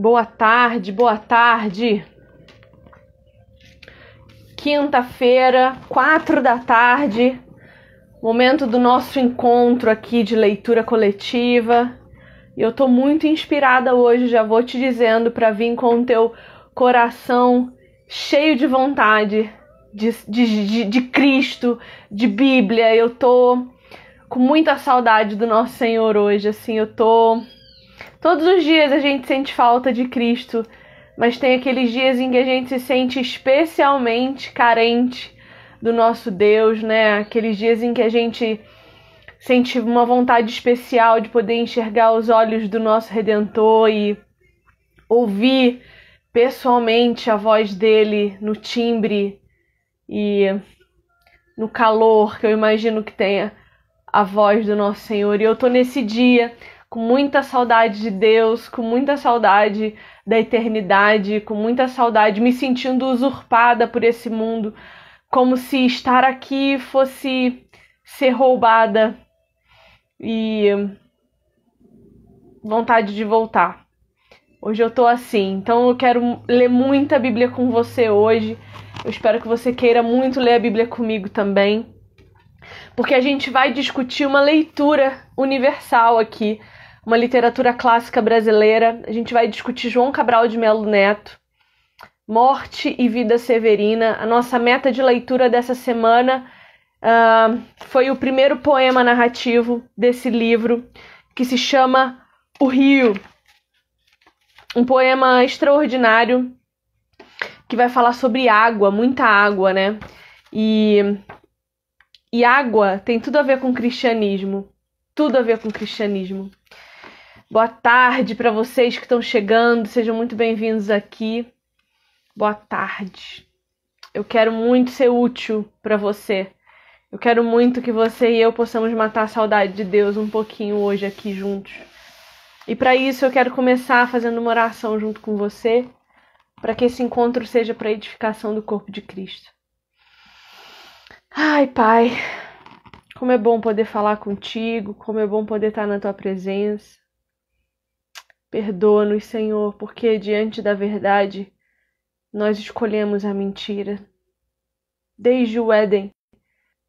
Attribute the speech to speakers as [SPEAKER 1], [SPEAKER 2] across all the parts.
[SPEAKER 1] Boa tarde, boa tarde. Quinta-feira, quatro da tarde, momento do nosso encontro aqui de leitura coletiva. E eu tô muito inspirada hoje, já vou te dizendo, para vir com o teu coração cheio de vontade de, de, de, de Cristo, de Bíblia. Eu tô com muita saudade do nosso Senhor hoje, assim, eu tô. Todos os dias a gente sente falta de Cristo, mas tem aqueles dias em que a gente se sente especialmente carente do nosso Deus, né? Aqueles dias em que a gente sente uma vontade especial de poder enxergar os olhos do nosso Redentor e ouvir pessoalmente a voz dele no timbre e no calor que eu imagino que tenha a voz do nosso Senhor. E eu tô nesse dia com muita saudade de Deus, com muita saudade da eternidade, com muita saudade, me sentindo usurpada por esse mundo, como se estar aqui fosse ser roubada e vontade de voltar. Hoje eu tô assim, então eu quero ler muita Bíblia com você hoje. Eu espero que você queira muito ler a Bíblia comigo também. Porque a gente vai discutir uma leitura universal aqui, uma literatura clássica brasileira. A gente vai discutir João Cabral de Melo Neto, Morte e Vida Severina. A nossa meta de leitura dessa semana uh, foi o primeiro poema narrativo desse livro, que se chama O Rio. Um poema extraordinário que vai falar sobre água, muita água, né? E, e água tem tudo a ver com cristianismo. Tudo a ver com cristianismo. Boa tarde para vocês que estão chegando, sejam muito bem-vindos aqui. Boa tarde. Eu quero muito ser útil para você. Eu quero muito que você e eu possamos matar a saudade de Deus um pouquinho hoje aqui juntos. E para isso eu quero começar fazendo uma oração junto com você para que esse encontro seja para edificação do corpo de Cristo. Ai, Pai, como é bom poder falar contigo, como é bom poder estar na tua presença. Perdoa-nos, Senhor, porque diante da verdade nós escolhemos a mentira. Desde o Éden,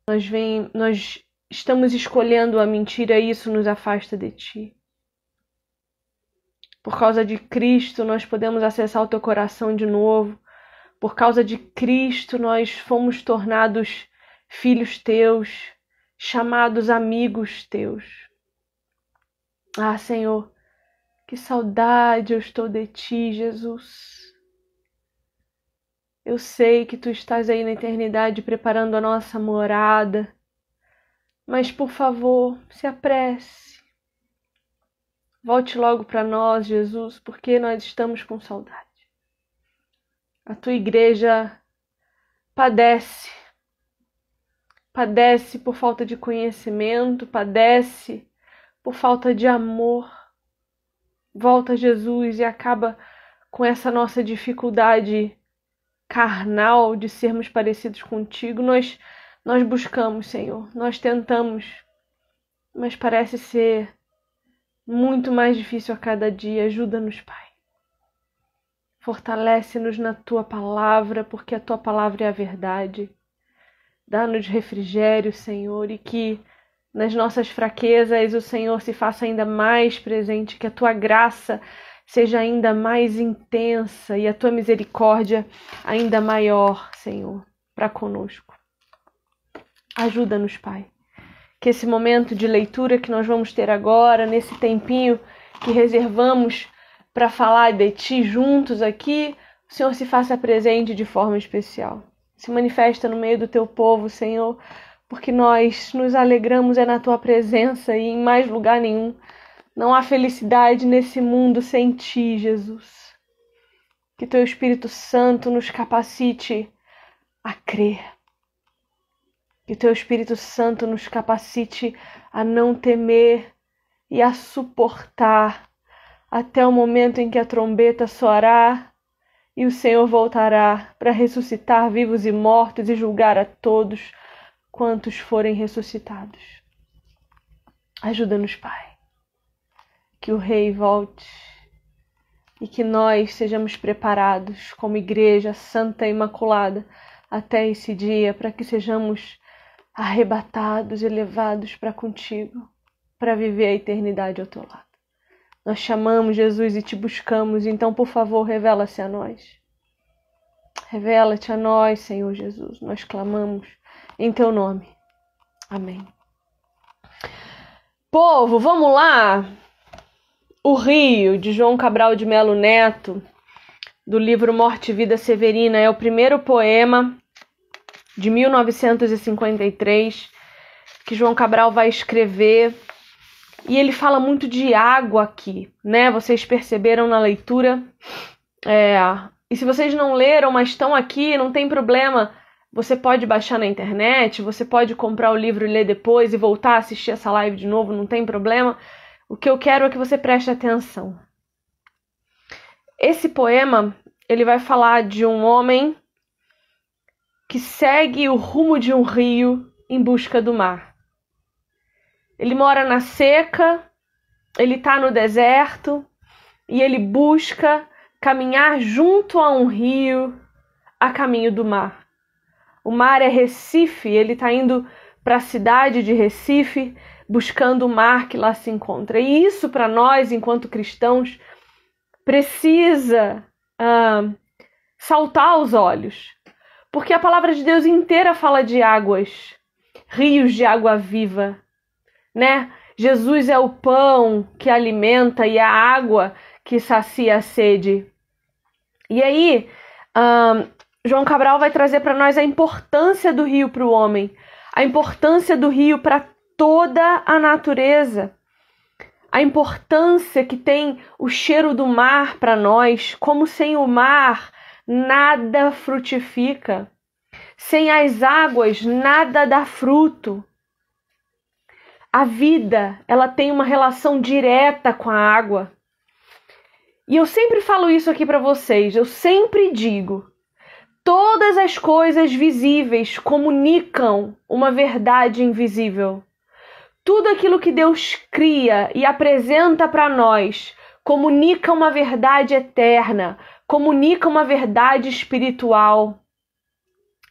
[SPEAKER 1] nós, vem, nós estamos escolhendo a mentira e isso nos afasta de ti. Por causa de Cristo, nós podemos acessar o teu coração de novo. Por causa de Cristo, nós fomos tornados filhos teus, chamados amigos teus. Ah, Senhor, que saudade eu estou de ti, Jesus. Eu sei que tu estás aí na eternidade preparando a nossa morada, mas por favor, se apresse Volte logo para nós, Jesus, porque nós estamos com saudade. A tua igreja padece, padece por falta de conhecimento, padece por falta de amor. Volta, Jesus, e acaba com essa nossa dificuldade carnal de sermos parecidos contigo. Nós nós buscamos, Senhor, nós tentamos, mas parece ser muito mais difícil a cada dia. Ajuda-nos, Pai. Fortalece-nos na tua palavra, porque a tua palavra é a verdade. Dá-nos refrigério, Senhor, e que nas nossas fraquezas o Senhor se faça ainda mais presente, que a tua graça seja ainda mais intensa e a tua misericórdia ainda maior, Senhor, para conosco. Ajuda-nos, Pai que esse momento de leitura que nós vamos ter agora, nesse tempinho que reservamos para falar de Ti juntos aqui, o Senhor se faça presente de forma especial. Se manifesta no meio do Teu povo, Senhor, porque nós nos alegramos é na Tua presença e em mais lugar nenhum. Não há felicidade nesse mundo sem Ti, Jesus. Que Teu Espírito Santo nos capacite a crer que teu Espírito Santo nos capacite a não temer e a suportar até o momento em que a trombeta soará e o Senhor voltará para ressuscitar vivos e mortos e julgar a todos quantos forem ressuscitados. Ajuda-nos, Pai, que o Rei volte. e que nós sejamos preparados como igreja santa e imaculada até esse dia, para que sejamos arrebatados e levados para contigo, para viver a eternidade ao teu lado. Nós chamamos Jesus e te buscamos, então, por favor, revela-se a nós. Revela-te a nós, Senhor Jesus. Nós clamamos em teu nome. Amém. Povo, vamos lá. O Rio, de João Cabral de Melo Neto, do livro Morte e Vida Severina, é o primeiro poema de 1953 que João Cabral vai escrever. E ele fala muito de água aqui, né? Vocês perceberam na leitura. É... E se vocês não leram, mas estão aqui, não tem problema. Você pode baixar na internet, você pode comprar o livro e ler depois e voltar a assistir essa live de novo, não tem problema. O que eu quero é que você preste atenção. Esse poema, ele vai falar de um homem que segue o rumo de um rio em busca do mar. Ele mora na seca, ele está no deserto e ele busca caminhar junto a um rio a caminho do mar. O mar é Recife, ele está indo para a cidade de Recife buscando o mar que lá se encontra. E isso, para nós, enquanto cristãos, precisa uh, saltar aos olhos, porque a palavra de Deus inteira fala de águas, rios de água viva, né? Jesus é o pão que alimenta e a água que sacia a sede. E aí, uh, João Cabral vai trazer para nós a importância do rio para o homem, a importância do rio para toda a natureza. A importância que tem o cheiro do mar para nós, como sem o mar nada frutifica. Sem as águas nada dá fruto. A vida, ela tem uma relação direta com a água. E eu sempre falo isso aqui para vocês, eu sempre digo, todas as coisas visíveis comunicam uma verdade invisível. Tudo aquilo que Deus cria e apresenta para nós comunica uma verdade eterna, comunica uma verdade espiritual.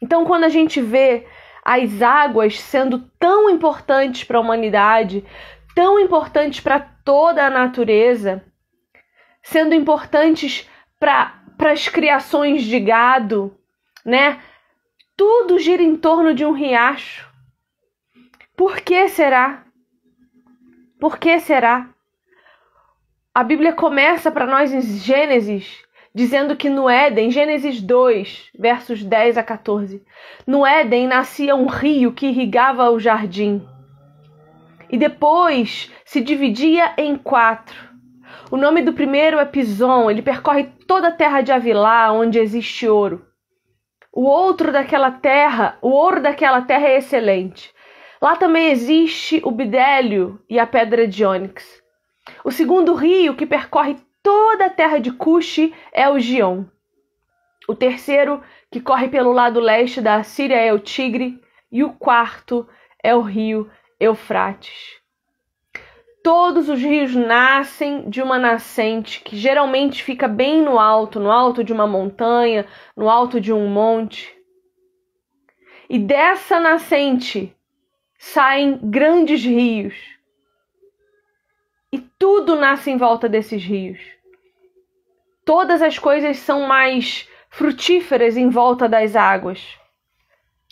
[SPEAKER 1] Então, quando a gente vê as águas sendo tão importantes para a humanidade, tão importantes para toda a natureza, sendo importantes para as criações de gado, né? Tudo gira em torno de um riacho. Por que será? Por que será? A Bíblia começa para nós em Gênesis dizendo que no Éden, Gênesis 2, versos 10 a 14, no Éden nascia um rio que irrigava o jardim. E depois se dividia em quatro. O nome do primeiro é Pison, ele percorre toda a terra de Avilá, onde existe ouro. O outro daquela terra, o ouro daquela terra é excelente. Lá também existe o bidélio e a pedra de ônix. O segundo rio que percorre toda a terra de Cuxi é o Gion. O terceiro, que corre pelo lado leste da Síria, é o Tigre. E o quarto é o rio Eufrates. Todos os rios nascem de uma nascente que geralmente fica bem no alto, no alto de uma montanha, no alto de um monte. E dessa nascente saem grandes rios. E tudo nasce em volta desses rios. Todas as coisas são mais frutíferas em volta das águas.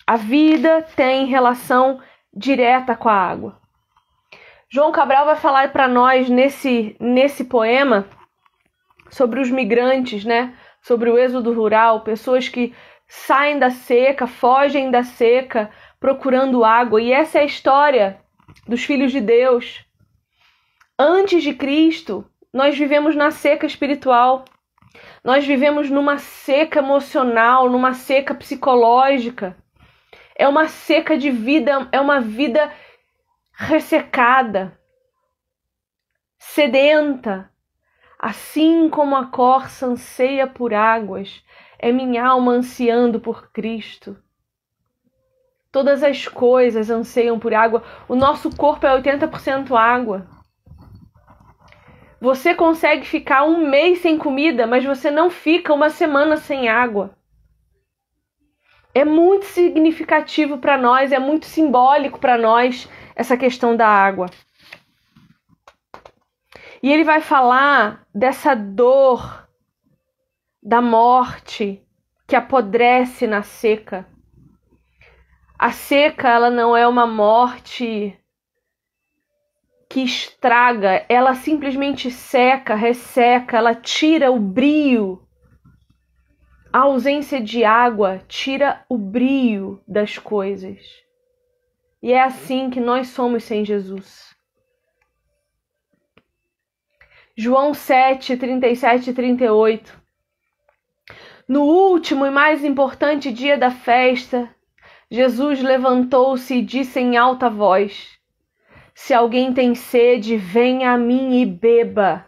[SPEAKER 1] A vida tem relação direta com a água. João Cabral vai falar para nós nesse, nesse poema sobre os migrantes, né? Sobre o êxodo rural, pessoas que saem da seca, fogem da seca, procurando água. E essa é a história dos filhos de Deus. Antes de Cristo, nós vivemos na seca espiritual. Nós vivemos numa seca emocional, numa seca psicológica. É uma seca de vida, é uma vida ressecada, sedenta. Assim como a corça anseia por águas, é minha alma ansiando por Cristo. Todas as coisas anseiam por água. O nosso corpo é 80% água. Você consegue ficar um mês sem comida, mas você não fica uma semana sem água. É muito significativo para nós, é muito simbólico para nós essa questão da água. E ele vai falar dessa dor da morte que apodrece na seca. A seca, ela não é uma morte que estraga, ela simplesmente seca, resseca, ela tira o brio. A ausência de água tira o brio das coisas. E é assim que nós somos sem Jesus. João 7, 37 e 38. No último e mais importante dia da festa, Jesus levantou-se e disse em alta voz: Se alguém tem sede, venha a mim e beba.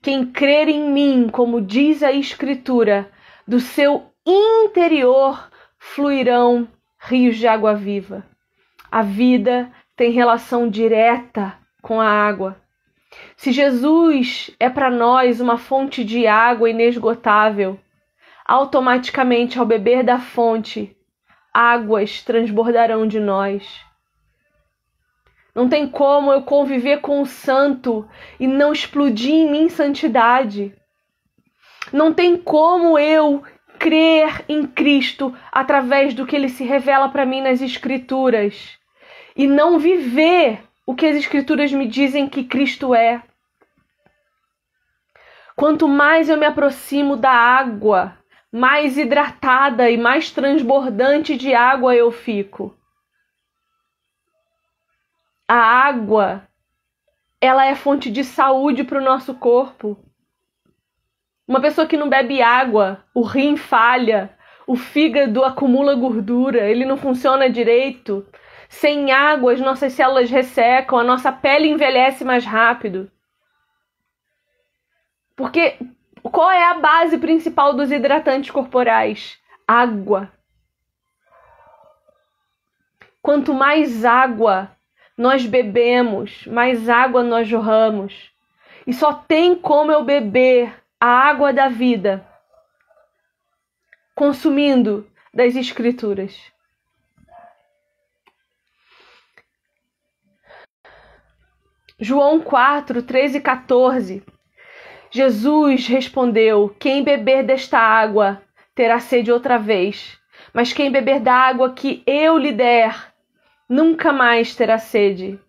[SPEAKER 1] Quem crer em mim, como diz a Escritura, do seu interior fluirão rios de água viva. A vida tem relação direta com a água. Se Jesus é para nós uma fonte de água inesgotável, automaticamente ao beber da fonte, águas transbordarão de nós. Não tem como eu conviver com o santo e não explodir em mim santidade. Não tem como eu crer em Cristo através do que ele se revela para mim nas Escrituras e não viver o que as Escrituras me dizem que Cristo é. Quanto mais eu me aproximo da água, mais hidratada e mais transbordante de água eu fico. A água, ela é fonte de saúde para o nosso corpo. Uma pessoa que não bebe água, o rim falha, o fígado acumula gordura, ele não funciona direito. Sem água, as nossas células ressecam, a nossa pele envelhece mais rápido. Porque qual é a base principal dos hidratantes corporais? Água. Quanto mais água nós bebemos, mais água nós jorramos. E só tem como eu beber a água da vida consumindo das Escrituras. João 4, 13 e 14 Jesus respondeu: Quem beber desta água terá sede outra vez, mas quem beber da água que eu lhe der nunca mais terá sede.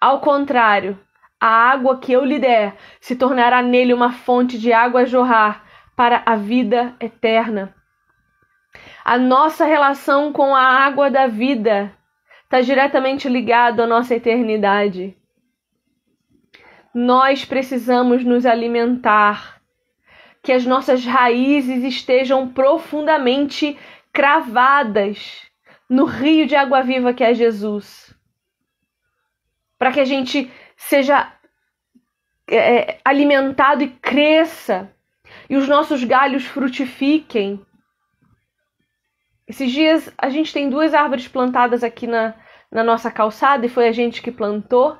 [SPEAKER 1] Ao contrário, a água que eu lhe der se tornará nele uma fonte de água a jorrar para a vida eterna. A nossa relação com a água da vida está diretamente ligado à nossa eternidade. Nós precisamos nos alimentar, que as nossas raízes estejam profundamente cravadas no rio de água viva que é Jesus. Para que a gente seja é, alimentado e cresça, e os nossos galhos frutifiquem. Esses dias a gente tem duas árvores plantadas aqui na, na nossa calçada e foi a gente que plantou.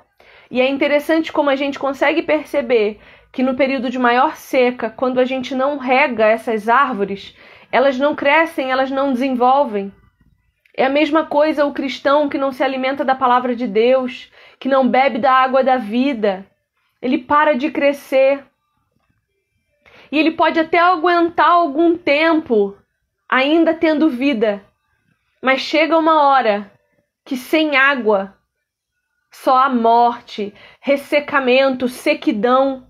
[SPEAKER 1] E é interessante como a gente consegue perceber que no período de maior seca, quando a gente não rega essas árvores, elas não crescem, elas não desenvolvem. É a mesma coisa o cristão que não se alimenta da palavra de Deus, que não bebe da água da vida. Ele para de crescer. E ele pode até aguentar algum tempo, ainda tendo vida. Mas chega uma hora que sem água só a morte, ressecamento, sequidão,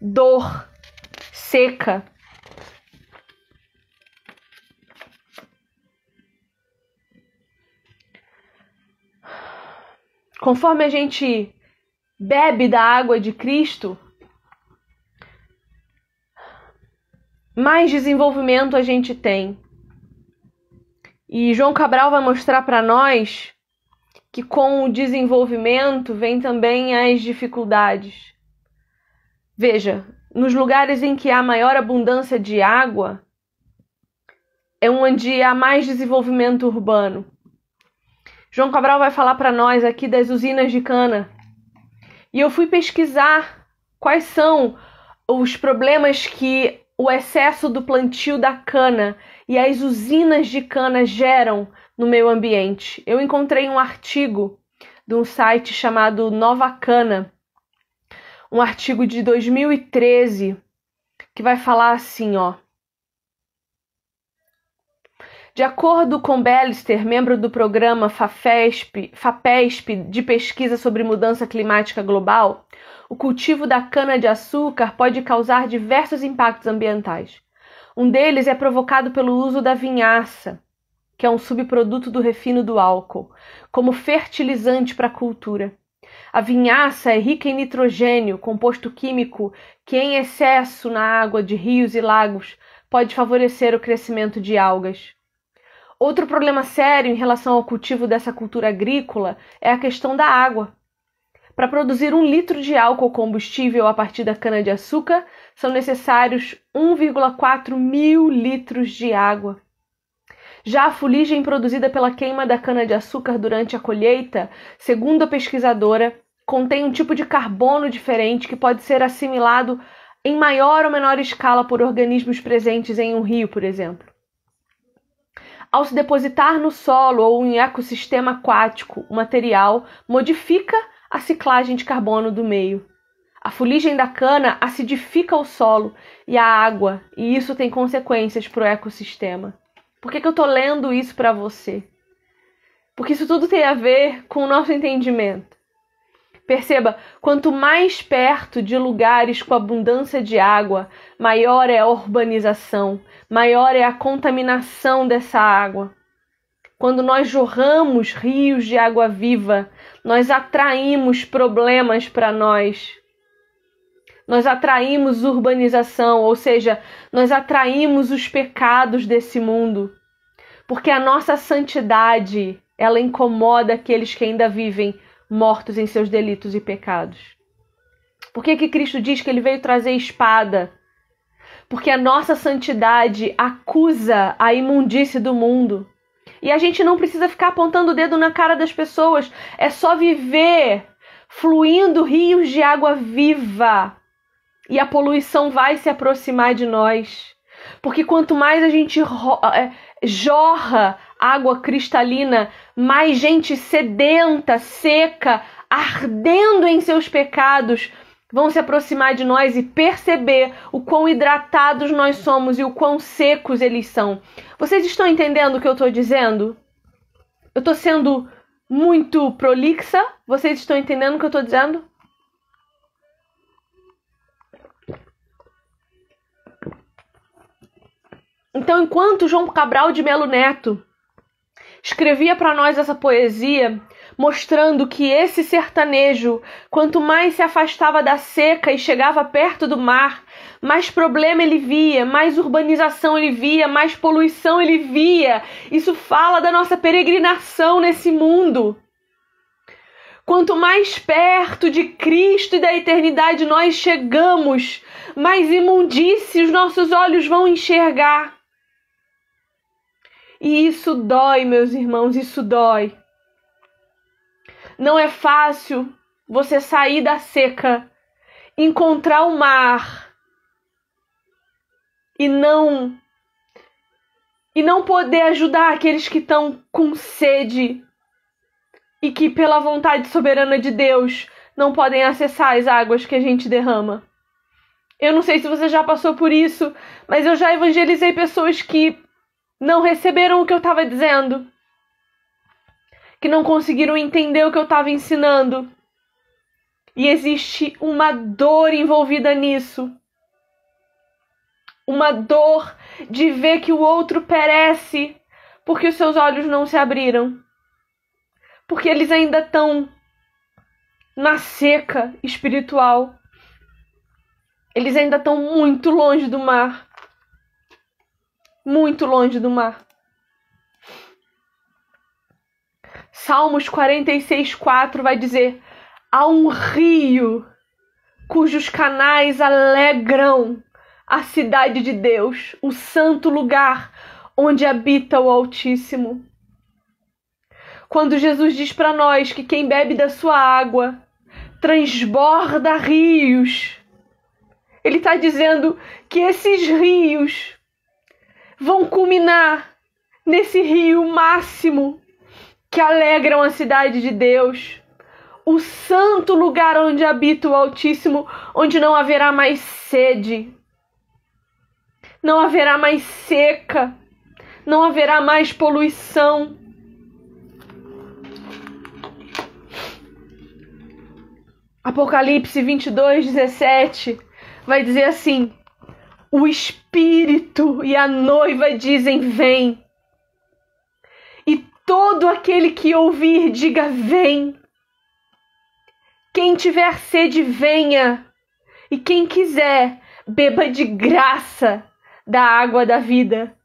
[SPEAKER 1] dor, seca. Conforme a gente bebe da água de Cristo, mais desenvolvimento a gente tem. E João Cabral vai mostrar para nós que com o desenvolvimento vem também as dificuldades. Veja, nos lugares em que há maior abundância de água, é onde há mais desenvolvimento urbano. João Cabral vai falar para nós aqui das usinas de cana. E eu fui pesquisar quais são os problemas que o excesso do plantio da cana e as usinas de cana geram no meio ambiente. Eu encontrei um artigo de um site chamado Nova Cana, um artigo de 2013 que vai falar assim, ó. De acordo com Bellister, membro do programa FAPESP, FAPESP de pesquisa sobre mudança climática global, o cultivo da cana-de-açúcar pode causar diversos impactos ambientais. Um deles é provocado pelo uso da vinhaça, que é um subproduto do refino do álcool, como fertilizante para a cultura. A vinhaça é rica em nitrogênio, composto químico que, em excesso na água de rios e lagos, pode favorecer o crescimento de algas. Outro problema sério em relação ao cultivo dessa cultura agrícola é a questão da água. Para produzir um litro de álcool combustível a partir da cana-de-açúcar, são necessários 1,4 mil litros de água. Já a fuligem produzida pela queima da cana-de-açúcar durante a colheita, segundo a pesquisadora, contém um tipo de carbono diferente que pode ser assimilado em maior ou menor escala por organismos presentes em um rio, por exemplo. Ao se depositar no solo ou em ecossistema aquático, o material modifica a ciclagem de carbono do meio. A fuligem da cana acidifica o solo e a água, e isso tem consequências para o ecossistema. Por que, que eu estou lendo isso para você? Porque isso tudo tem a ver com o nosso entendimento. Perceba, quanto mais perto de lugares com abundância de água, maior é a urbanização, maior é a contaminação dessa água. Quando nós jorramos rios de água viva, nós atraímos problemas para nós. Nós atraímos urbanização, ou seja, nós atraímos os pecados desse mundo. Porque a nossa santidade, ela incomoda aqueles que ainda vivem mortos em seus delitos e pecados. Por que, que Cristo diz que ele veio trazer espada? Porque a nossa santidade acusa a imundície do mundo. E a gente não precisa ficar apontando o dedo na cara das pessoas, é só viver fluindo rios de água viva. E a poluição vai se aproximar de nós. Porque quanto mais a gente é, jorra água cristalina, mais gente sedenta, seca, ardendo em seus pecados, vão se aproximar de nós e perceber o quão hidratados nós somos e o quão secos eles são. Vocês estão entendendo o que eu estou dizendo? Eu estou sendo muito prolixa? Vocês estão entendendo o que eu estou dizendo? Então, enquanto João Cabral de Melo Neto escrevia para nós essa poesia, mostrando que esse sertanejo, quanto mais se afastava da seca e chegava perto do mar, mais problema ele via, mais urbanização ele via, mais poluição ele via. Isso fala da nossa peregrinação nesse mundo. Quanto mais perto de Cristo e da eternidade nós chegamos, mais imundície os nossos olhos vão enxergar. E isso dói, meus irmãos, isso dói. Não é fácil você sair da seca, encontrar o mar e não e não poder ajudar aqueles que estão com sede e que pela vontade soberana de Deus não podem acessar as águas que a gente derrama. Eu não sei se você já passou por isso, mas eu já evangelizei pessoas que não receberam o que eu estava dizendo, que não conseguiram entender o que eu estava ensinando. E existe uma dor envolvida nisso. Uma dor de ver que o outro perece porque os seus olhos não se abriram. Porque eles ainda estão na seca espiritual. Eles ainda estão muito longe do mar muito longe do mar. Salmos 46, 4 vai dizer: Há um rio cujos canais alegram a cidade de Deus, o santo lugar onde habita o Altíssimo. Quando Jesus diz para nós que quem bebe da sua água transborda rios. Ele está dizendo que esses rios vão culminar nesse rio máximo que alegram a cidade de Deus, o santo lugar onde habita o Altíssimo, onde não haverá mais sede, não haverá mais seca, não haverá mais poluição. Apocalipse 22, 17 vai dizer assim: o Espírito e a noiva dizem: Vem. E todo aquele que ouvir, diga: Vem. Quem tiver sede, venha. E quem quiser, beba de graça da água da vida.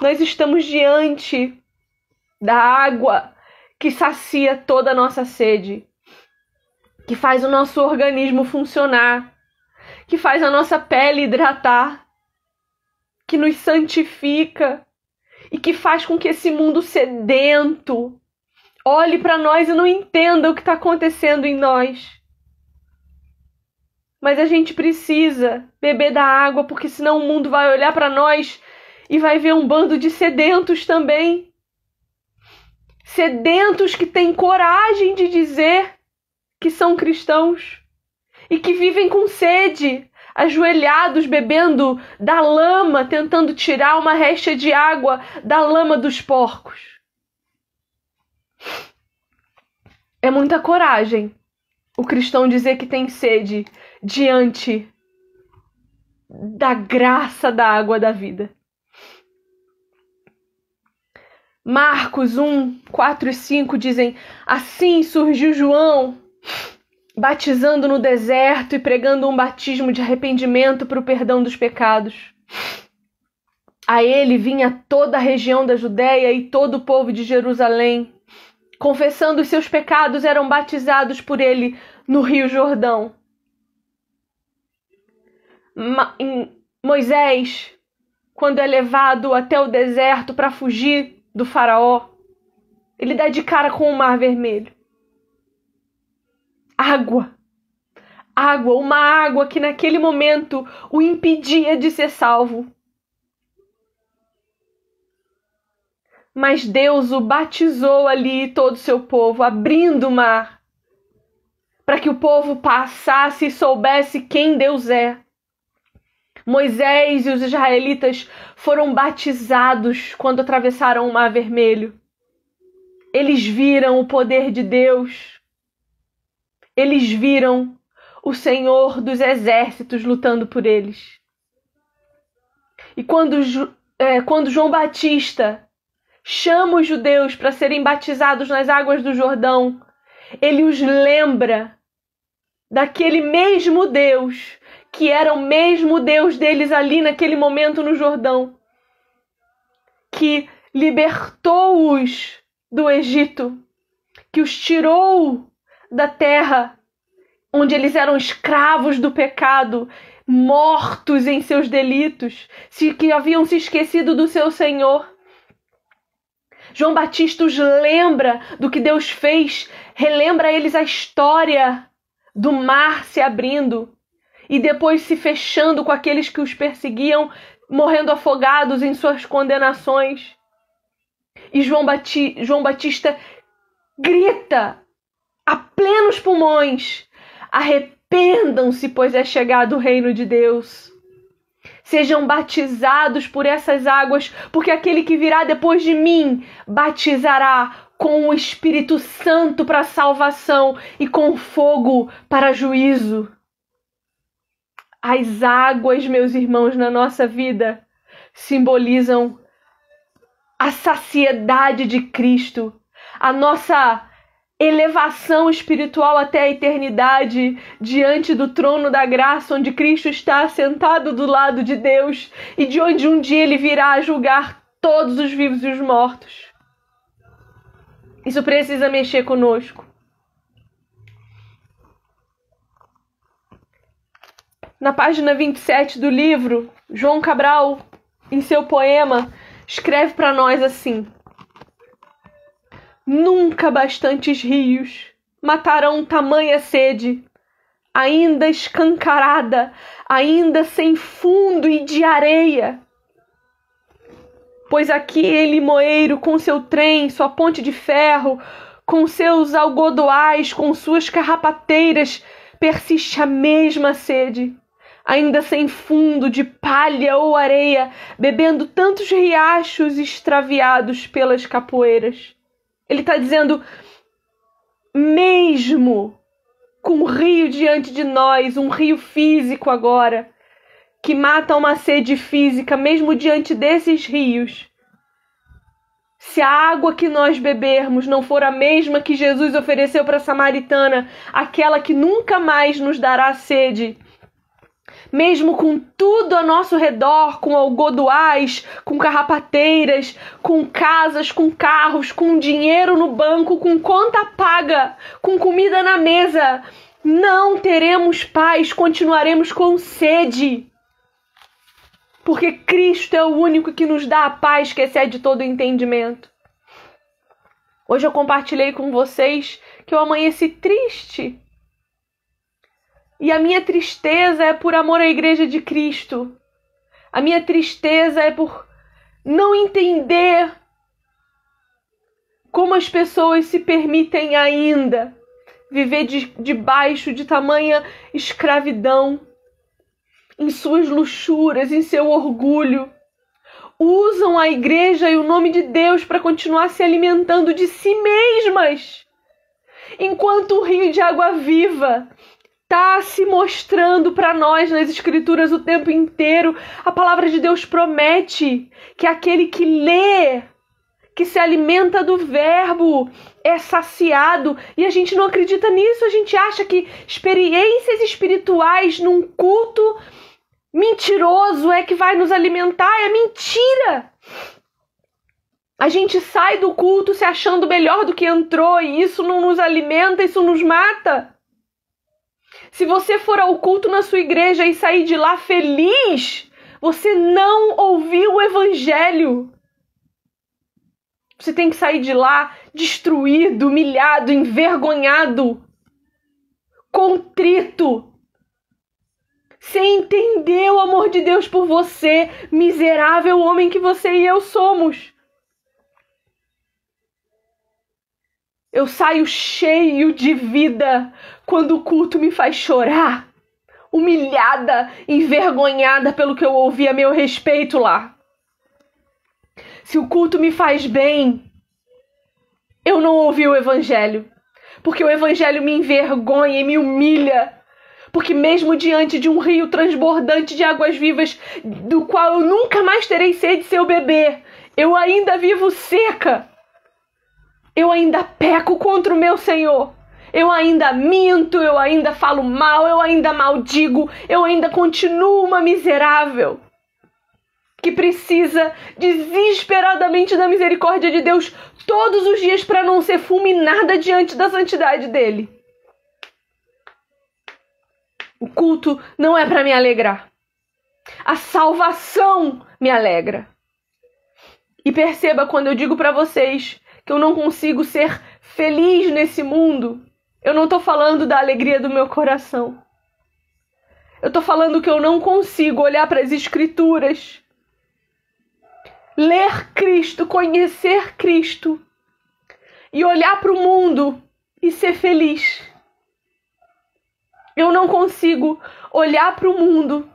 [SPEAKER 1] Nós estamos diante da água que sacia toda a nossa sede, que faz o nosso organismo funcionar, que faz a nossa pele hidratar, que nos santifica e que faz com que esse mundo sedento olhe para nós e não entenda o que está acontecendo em nós. Mas a gente precisa beber da água, porque senão o mundo vai olhar para nós e vai ver um bando de sedentos também. Sedentos que têm coragem de dizer que são cristãos e que vivem com sede, ajoelhados bebendo da lama, tentando tirar uma resta de água da lama dos porcos. É muita coragem o cristão dizer que tem sede diante da graça da água da vida. Marcos 1, 4 e 5 dizem: Assim surgiu João, batizando no deserto e pregando um batismo de arrependimento para o perdão dos pecados. A ele vinha toda a região da Judéia e todo o povo de Jerusalém confessando os seus pecados, eram batizados por ele no Rio Jordão. Moisés, quando é levado até o deserto para fugir do Faraó, ele dá de cara com o Mar Vermelho. Água. Água, uma água que naquele momento o impedia de ser salvo. Mas Deus o batizou ali todo o seu povo, abrindo o mar, para que o povo passasse e soubesse quem Deus é. Moisés e os israelitas foram batizados quando atravessaram o Mar Vermelho. Eles viram o poder de Deus. Eles viram o Senhor dos exércitos lutando por eles. E quando, é, quando João Batista chama os judeus para serem batizados nas águas do Jordão, ele os lembra daquele mesmo Deus que era o mesmo Deus deles ali naquele momento no Jordão, que libertou-os do Egito, que os tirou da terra onde eles eram escravos do pecado, mortos em seus delitos, que haviam se esquecido do seu Senhor João Batista os lembra do que Deus fez, relembra eles a história do mar se abrindo e depois se fechando com aqueles que os perseguiam, morrendo afogados em suas condenações. E João, Bati João Batista grita a plenos pulmões: arrependam-se, pois é chegado o reino de Deus. Sejam batizados por essas águas, porque aquele que virá depois de mim batizará com o Espírito Santo para salvação e com fogo para juízo. As águas, meus irmãos, na nossa vida simbolizam a saciedade de Cristo, a nossa elevação espiritual até a eternidade diante do trono da graça, onde Cristo está sentado do lado de Deus e de onde um dia ele virá a julgar todos os vivos e os mortos. Isso precisa mexer conosco. Na página 27 do livro, João Cabral, em seu poema, escreve para nós assim: Nunca bastantes rios matarão tamanha sede, ainda escancarada, ainda sem fundo e de areia. Pois aquele limoeiro com seu trem, sua ponte de ferro, com seus algodoais, com suas carrapateiras, persiste a mesma sede, ainda sem fundo de palha ou areia, bebendo tantos riachos extraviados pelas capoeiras. Ele está dizendo, mesmo com um rio diante de nós, um rio físico agora, que mata uma sede física, mesmo diante desses rios. Se a água que nós bebermos não for a mesma que Jesus ofereceu para a samaritana, aquela que nunca mais nos dará sede, mesmo com tudo a nosso redor, com algodoais, com carrapateiras, com casas, com carros, com dinheiro no banco, com conta paga, com comida na mesa, não teremos paz, continuaremos com sede. Porque Cristo é o único que nos dá a paz que excede todo entendimento. Hoje eu compartilhei com vocês que eu amanheci triste e a minha tristeza é por amor à Igreja de Cristo. A minha tristeza é por não entender como as pessoas se permitem ainda viver de, debaixo de tamanha escravidão, em suas luxúrias, em seu orgulho. Usam a igreja e o nome de Deus para continuar se alimentando de si mesmas. Enquanto o rio de água viva está se mostrando para nós nas Escrituras o tempo inteiro. A palavra de Deus promete que aquele que lê, que se alimenta do Verbo, é saciado. E a gente não acredita nisso. A gente acha que experiências espirituais num culto mentiroso é que vai nos alimentar. É mentira! A gente sai do culto se achando melhor do que entrou e isso não nos alimenta, isso nos mata. Se você for ao culto na sua igreja e sair de lá feliz, você não ouviu o evangelho. Você tem que sair de lá destruído, humilhado, envergonhado, contrito. Você entendeu o amor de Deus por você, miserável homem que você e eu somos. Eu saio cheio de vida quando o culto me faz chorar, humilhada, envergonhada pelo que eu ouvi a meu respeito lá. Se o culto me faz bem, eu não ouvi o evangelho, porque o evangelho me envergonha e me humilha. Porque, mesmo diante de um rio transbordante de águas vivas, do qual eu nunca mais terei sede se eu beber, eu ainda vivo seca eu ainda peco contra o meu Senhor. Eu ainda minto, eu ainda falo mal, eu ainda maldigo, eu ainda continuo uma miserável que precisa desesperadamente da misericórdia de Deus todos os dias para não ser fulminada diante da santidade dele. O culto não é para me alegrar. A salvação me alegra. E perceba quando eu digo para vocês que eu não consigo ser feliz nesse mundo, eu não estou falando da alegria do meu coração. Eu estou falando que eu não consigo olhar para as Escrituras, ler Cristo, conhecer Cristo e olhar para o mundo e ser feliz. Eu não consigo olhar para o mundo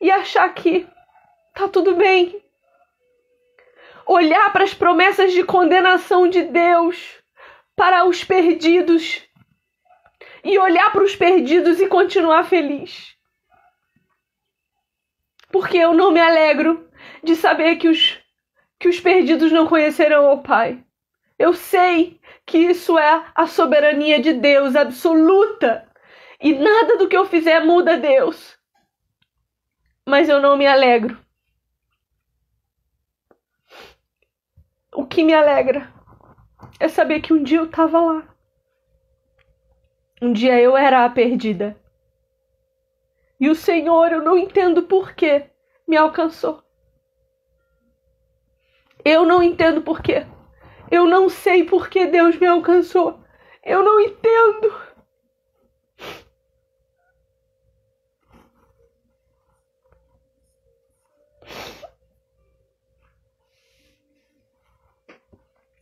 [SPEAKER 1] e achar que tá tudo bem, olhar para as promessas de condenação de Deus para os perdidos e olhar para os perdidos e continuar feliz. Porque eu não me alegro de saber que os, que os perdidos não conhecerão o Pai. Eu sei que isso é a soberania de Deus absoluta e nada do que eu fizer muda Deus. Mas eu não me alegro O que me alegra é saber que um dia eu estava lá. Um dia eu era a perdida. E o Senhor, eu não entendo por que, me alcançou. Eu não entendo por quê. Eu não sei por que Deus me alcançou. Eu não entendo.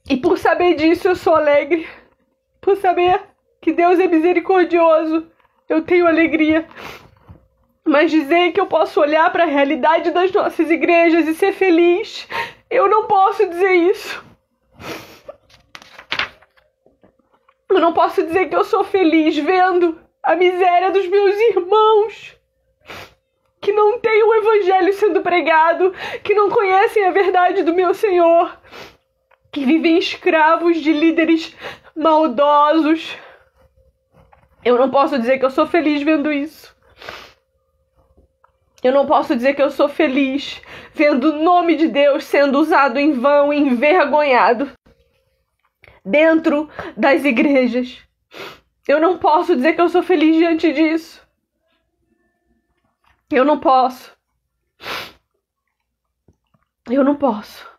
[SPEAKER 1] E por saber disso, eu sou alegre. Por saber que Deus é misericordioso, eu tenho alegria. Mas dizer que eu posso olhar para a realidade das nossas igrejas e ser feliz, eu não posso dizer isso. Eu não posso dizer que eu sou feliz vendo a miséria dos meus irmãos que não têm o evangelho sendo pregado, que não conhecem a verdade do meu Senhor, que vivem escravos de líderes maldosos. Eu não posso dizer que eu sou feliz vendo isso. Eu não posso dizer que eu sou feliz vendo o nome de Deus sendo usado em vão envergonhado dentro das igrejas. Eu não posso dizer que eu sou feliz diante disso. Eu não posso. Eu não posso.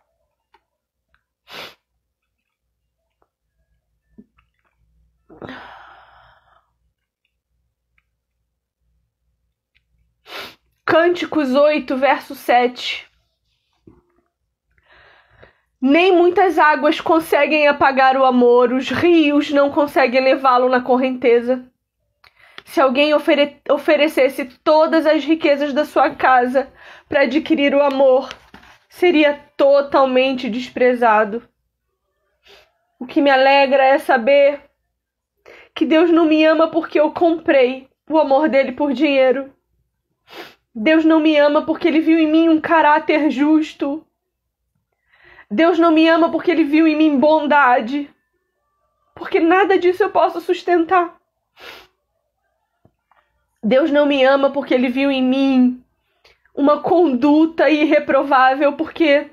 [SPEAKER 1] Cânticos 8, verso 7. Nem muitas águas conseguem apagar o amor, os rios não conseguem levá-lo na correnteza. Se alguém ofere oferecesse todas as riquezas da sua casa para adquirir o amor, seria totalmente desprezado. O que me alegra é saber que Deus não me ama porque eu comprei o amor dele por dinheiro. Deus não me ama porque ele viu em mim um caráter justo. Deus não me ama porque ele viu em mim bondade. Porque nada disso eu posso sustentar. Deus não me ama porque ele viu em mim uma conduta irreprovável, porque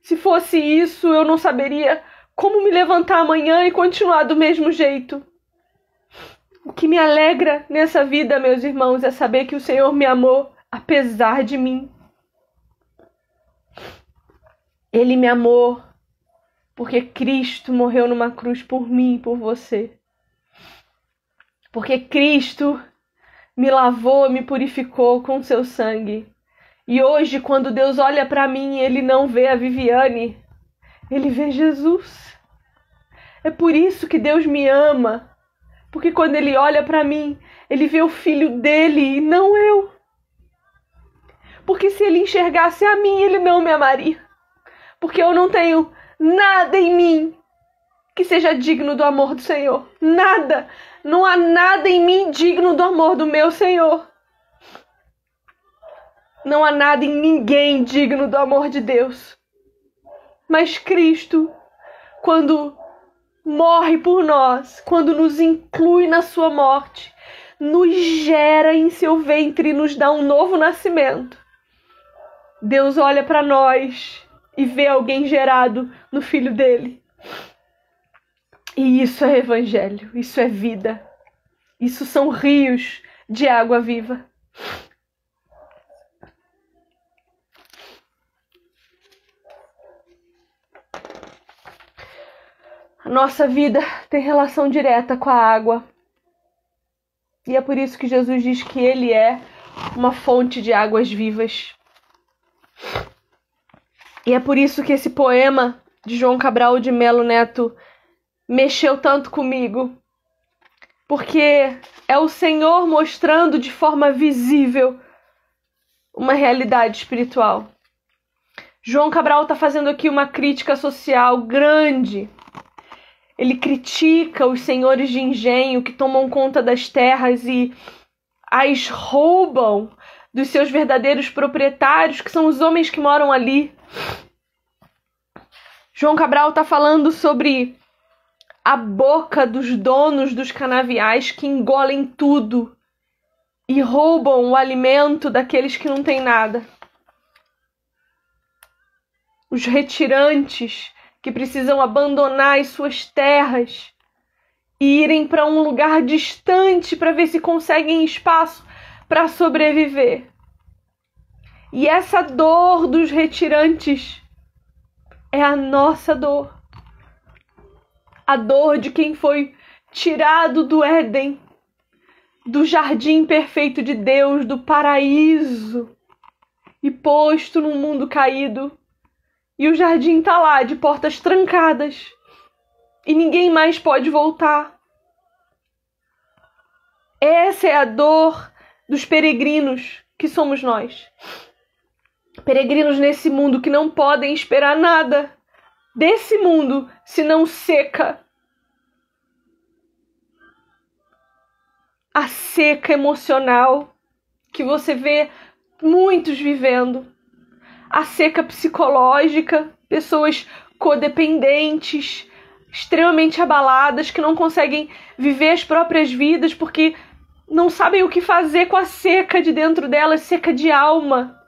[SPEAKER 1] se fosse isso eu não saberia como me levantar amanhã e continuar do mesmo jeito. O que me alegra nessa vida, meus irmãos, é saber que o Senhor me amou apesar de mim. Ele me amou porque Cristo morreu numa cruz por mim e por você. Porque Cristo me lavou, me purificou com seu sangue. E hoje, quando Deus olha para mim, ele não vê a Viviane, ele vê Jesus. É por isso que Deus me ama. Porque quando ele olha para mim, ele vê o filho dele e não eu. Porque se ele enxergasse a mim, ele não me amaria. Porque eu não tenho nada em mim que seja digno do amor do Senhor. Nada. Não há nada em mim digno do amor do meu Senhor. Não há nada em ninguém digno do amor de Deus. Mas Cristo, quando morre por nós, quando nos inclui na sua morte, nos gera em seu ventre e nos dá um novo nascimento. Deus olha para nós e vê alguém gerado no filho dele. E isso é evangelho, isso é vida. Isso são rios de água viva. A nossa vida tem relação direta com a água. E é por isso que Jesus diz que Ele é uma fonte de águas vivas. E é por isso que esse poema de João Cabral de Melo Neto mexeu tanto comigo. Porque é o Senhor mostrando de forma visível uma realidade espiritual. João Cabral está fazendo aqui uma crítica social grande ele critica os senhores de engenho que tomam conta das terras e as roubam dos seus verdadeiros proprietários, que são os homens que moram ali. João Cabral está falando sobre a boca dos donos dos canaviais que engolem tudo e roubam o alimento daqueles que não têm nada. Os retirantes que precisam abandonar as suas terras e irem para um lugar distante para ver se conseguem espaço para sobreviver. E essa dor dos retirantes é a nossa dor. A dor de quem foi tirado do Éden, do jardim perfeito de Deus, do paraíso, e posto num mundo caído. E o jardim está lá, de portas trancadas, e ninguém mais pode voltar. Essa é a dor dos peregrinos que somos nós. Peregrinos nesse mundo que não podem esperar nada desse mundo se não seca. A seca emocional que você vê muitos vivendo. A seca psicológica, pessoas codependentes, extremamente abaladas, que não conseguem viver as próprias vidas porque não sabem o que fazer com a seca de dentro delas, seca de alma.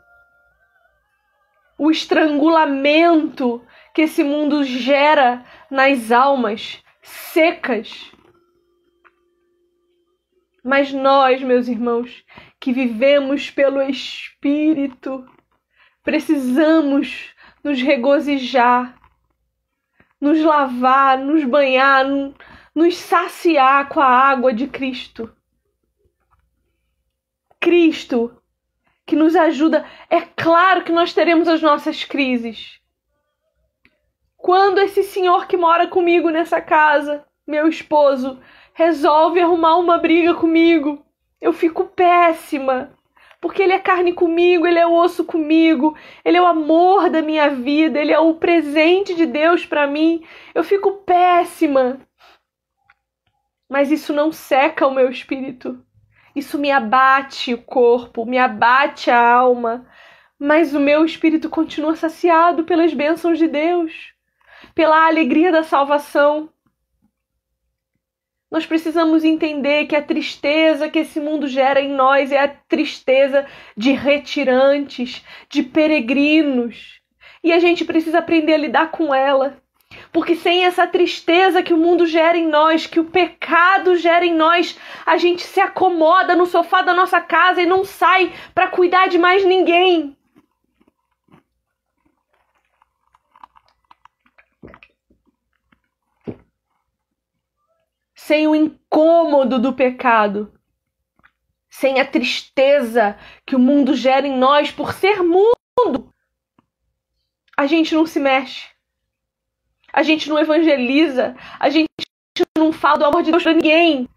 [SPEAKER 1] O estrangulamento que esse mundo gera nas almas secas. Mas nós, meus irmãos, que vivemos pelo Espírito, precisamos nos regozijar, nos lavar, nos banhar, nos saciar com a água de Cristo. Cristo que nos ajuda. É claro que nós teremos as nossas crises. Quando esse senhor que mora comigo nessa casa, meu esposo, resolve arrumar uma briga comigo, eu fico péssima. Porque ele é carne comigo, ele é osso comigo, ele é o amor da minha vida, ele é o presente de Deus para mim. Eu fico péssima. Mas isso não seca o meu espírito. Isso me abate o corpo, me abate a alma, mas o meu espírito continua saciado pelas bênçãos de Deus, pela alegria da salvação. Nós precisamos entender que a tristeza que esse mundo gera em nós é a tristeza de retirantes, de peregrinos. E a gente precisa aprender a lidar com ela. Porque sem essa tristeza que o mundo gera em nós, que o pecado gera em nós, a gente se acomoda no sofá da nossa casa e não sai para cuidar de mais ninguém. Sem o incômodo do pecado, sem a tristeza que o mundo gera em nós por ser mundo, a gente não se mexe a gente não evangeliza, a gente não fala do amor de Deus para ninguém.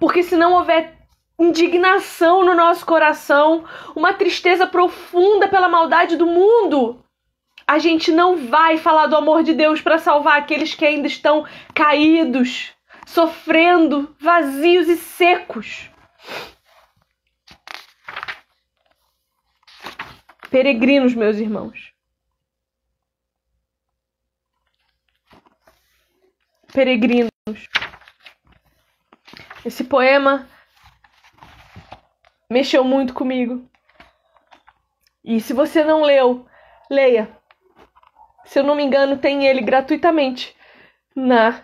[SPEAKER 1] Porque se não houver indignação no nosso coração, uma tristeza profunda pela maldade do mundo, a gente não vai falar do amor de Deus para salvar aqueles que ainda estão caídos, sofrendo, vazios e secos. Peregrinos, meus irmãos. Peregrinos. Esse poema mexeu muito comigo. E se você não leu, leia. Se eu não me engano, tem ele gratuitamente na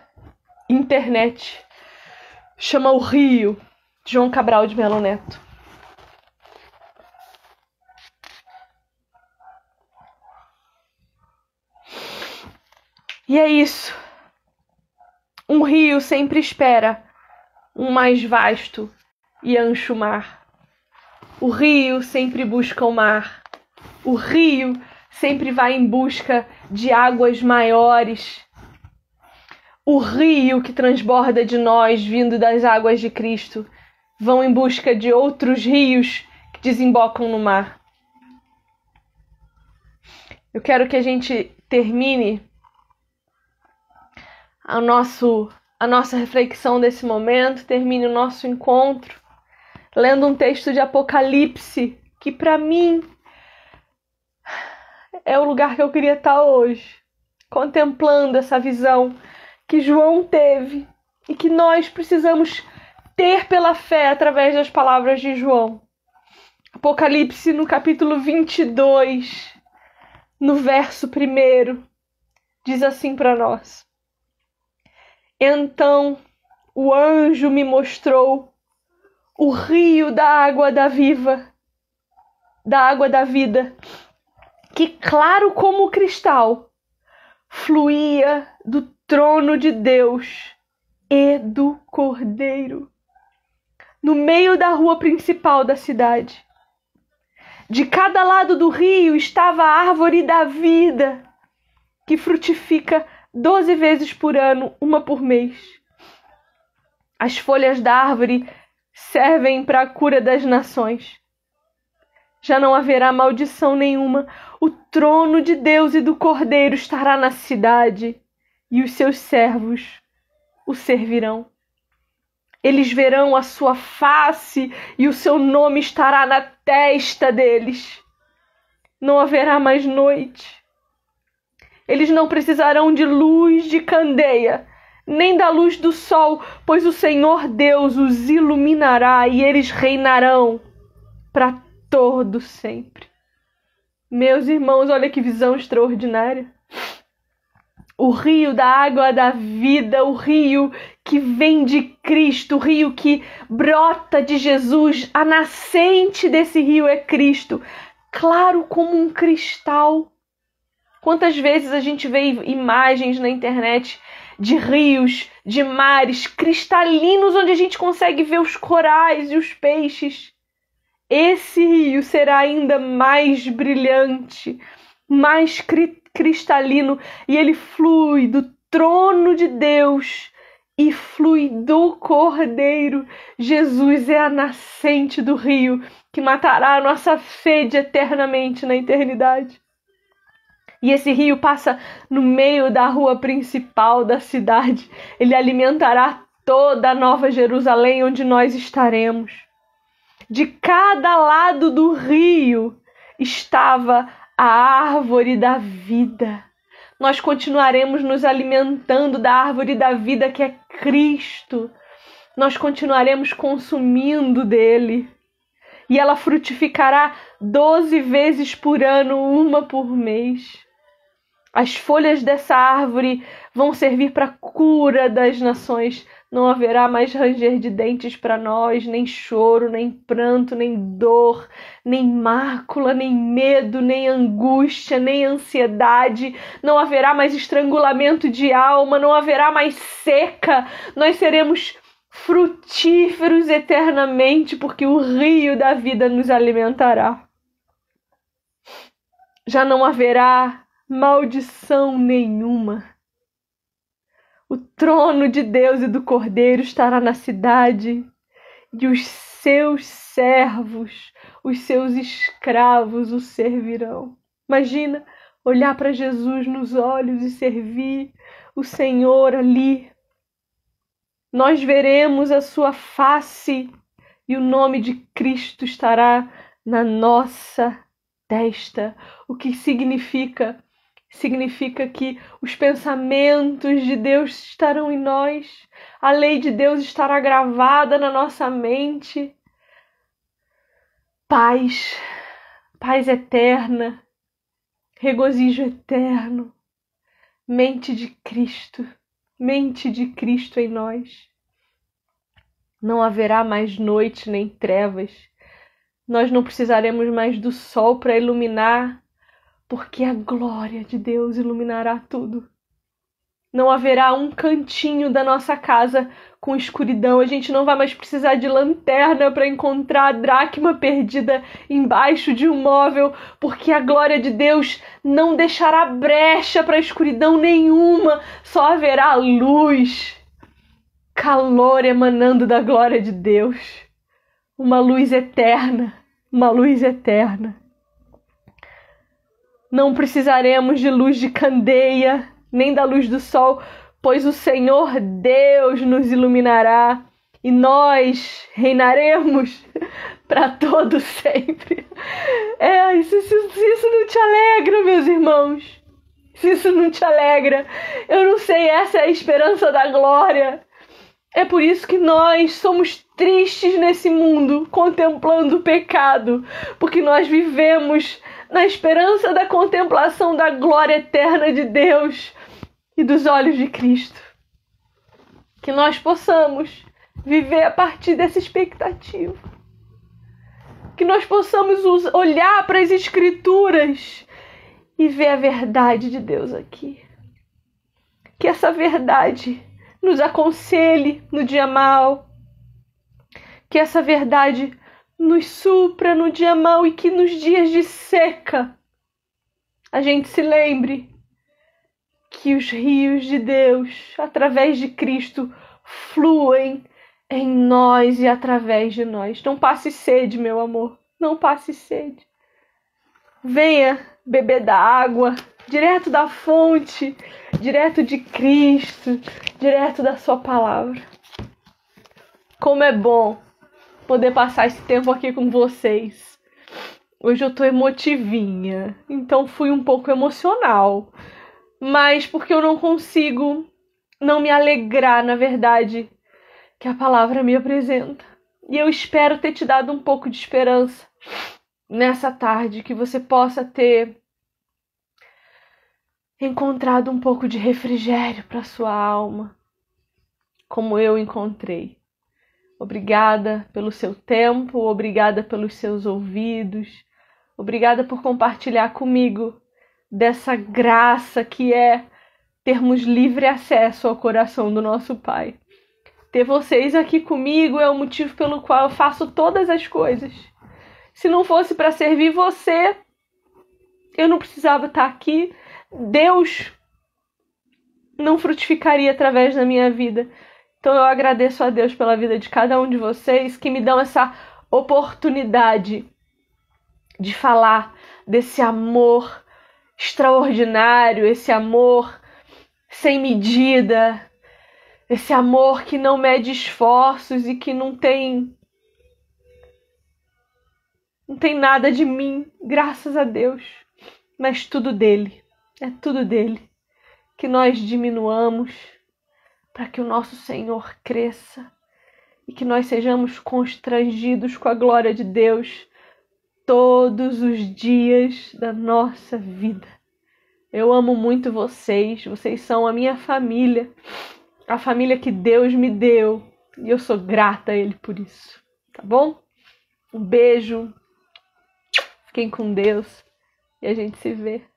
[SPEAKER 1] internet. Chama O Rio, João Cabral de Melo Neto. E é isso. Um rio sempre espera um mais vasto e ancho mar. O rio sempre busca o mar. O rio sempre vai em busca de águas maiores. O rio que transborda de nós, vindo das águas de Cristo, vão em busca de outros rios que desembocam no mar. Eu quero que a gente termine a, nosso, a nossa reflexão desse momento, termine o nosso encontro lendo um texto de Apocalipse que para mim é o lugar que eu queria estar hoje, contemplando essa visão que João teve e que nós precisamos ter pela fé através das palavras de João. Apocalipse no capítulo 22, no verso 1, diz assim para nós: então o anjo me mostrou o rio da água da viva, da água da vida, que claro como cristal, fluía do trono de Deus e do Cordeiro, no meio da rua principal da cidade. De cada lado do rio estava a árvore da vida, que frutifica doze vezes por ano, uma por mês. As folhas da árvore servem para a cura das nações. Já não haverá maldição nenhuma. O trono de Deus e do Cordeiro estará na cidade, e os seus servos o servirão. Eles verão a sua face e o seu nome estará na testa deles. Não haverá mais noite. Eles não precisarão de luz de candeia, nem da luz do sol, pois o Senhor Deus os iluminará e eles reinarão para todo sempre. Meus irmãos, olha que visão extraordinária o rio da água da vida, o rio que vem de Cristo, o rio que brota de Jesus, a nascente desse rio é Cristo, claro como um cristal. Quantas vezes a gente vê imagens na internet de rios, de mares cristalinos onde a gente consegue ver os corais e os peixes. Esse rio será ainda mais brilhante, mais cristalino e ele flui do trono de Deus e flui do Cordeiro. Jesus é a nascente do rio que matará a nossa sede eternamente na eternidade. E esse rio passa no meio da rua principal da cidade. Ele alimentará toda a Nova Jerusalém onde nós estaremos. De cada lado do rio estava a árvore da vida. Nós continuaremos nos alimentando da árvore da vida que é Cristo. Nós continuaremos consumindo dele. E ela frutificará doze vezes por ano, uma por mês. As folhas dessa árvore vão servir para cura das nações não haverá mais ranger de dentes para nós, nem choro, nem pranto, nem dor, nem mácula, nem medo, nem angústia, nem ansiedade. Não haverá mais estrangulamento de alma, não haverá mais seca. Nós seremos frutíferos eternamente, porque o rio da vida nos alimentará. Já não haverá maldição nenhuma o trono de Deus e do Cordeiro estará na cidade, e os seus servos, os seus escravos o servirão. Imagina olhar para Jesus nos olhos e servir o Senhor ali. Nós veremos a sua face e o nome de Cristo estará na nossa testa, o que significa significa que os pensamentos de Deus estarão em nós, a lei de Deus estará gravada na nossa mente. Paz, paz eterna, regozijo eterno, mente de Cristo, mente de Cristo em nós. Não haverá mais noite nem trevas. Nós não precisaremos mais do sol para iluminar porque a glória de Deus iluminará tudo. Não haverá um cantinho da nossa casa com escuridão. A gente não vai mais precisar de lanterna para encontrar a dracma perdida embaixo de um móvel, porque a glória de Deus não deixará brecha para escuridão nenhuma. Só haverá luz, calor emanando da glória de Deus. Uma luz eterna, uma luz eterna. Não precisaremos de luz de candeia, nem da luz do sol, pois o Senhor Deus nos iluminará e nós reinaremos para todo sempre. É, se, se isso não te alegra, meus irmãos, se isso não te alegra, eu não sei, essa é a esperança da glória. É por isso que nós somos tristes nesse mundo, contemplando o pecado, porque nós vivemos na esperança da contemplação da glória eterna de Deus e dos olhos de Cristo. Que nós possamos viver a partir dessa expectativa. Que nós possamos olhar para as Escrituras e ver a verdade de Deus aqui. Que essa verdade nos aconselhe no dia mal, que essa verdade nos supra no dia mal e que nos dias de seca a gente se lembre que os rios de Deus, através de Cristo, fluem em nós e através de nós. Não passe sede, meu amor. Não passe sede. Venha beber da água, direto da fonte, direto de Cristo, direto da Sua palavra. Como é bom poder passar esse tempo aqui com vocês. Hoje eu tô emotivinha, então fui um pouco emocional mas porque eu não consigo não me alegrar, na verdade, que a palavra me apresenta. E eu espero ter te dado um pouco de esperança nessa tarde, que você possa ter encontrado um pouco de refrigério para sua alma, como eu encontrei. Obrigada pelo seu tempo, obrigada pelos seus ouvidos, obrigada por compartilhar comigo dessa graça que é termos livre acesso ao coração do nosso Pai. Ter vocês aqui comigo é o motivo pelo qual eu faço todas as coisas. Se não fosse para servir você, eu não precisava estar aqui. Deus não frutificaria através da minha vida. Então eu agradeço a Deus pela vida de cada um de vocês que me dão essa oportunidade de falar desse amor extraordinário, esse amor sem medida, esse amor que não mede esforços e que não tem não tem nada de mim, graças a Deus, mas tudo dele. É tudo dele. Que nós diminuamos para que o nosso Senhor cresça e que nós sejamos constrangidos com a glória de Deus todos os dias da nossa vida. Eu amo muito vocês, vocês são a minha família, a família que Deus me deu, e eu sou grata a Ele por isso, tá bom? Um beijo, fiquem com Deus e a gente se vê?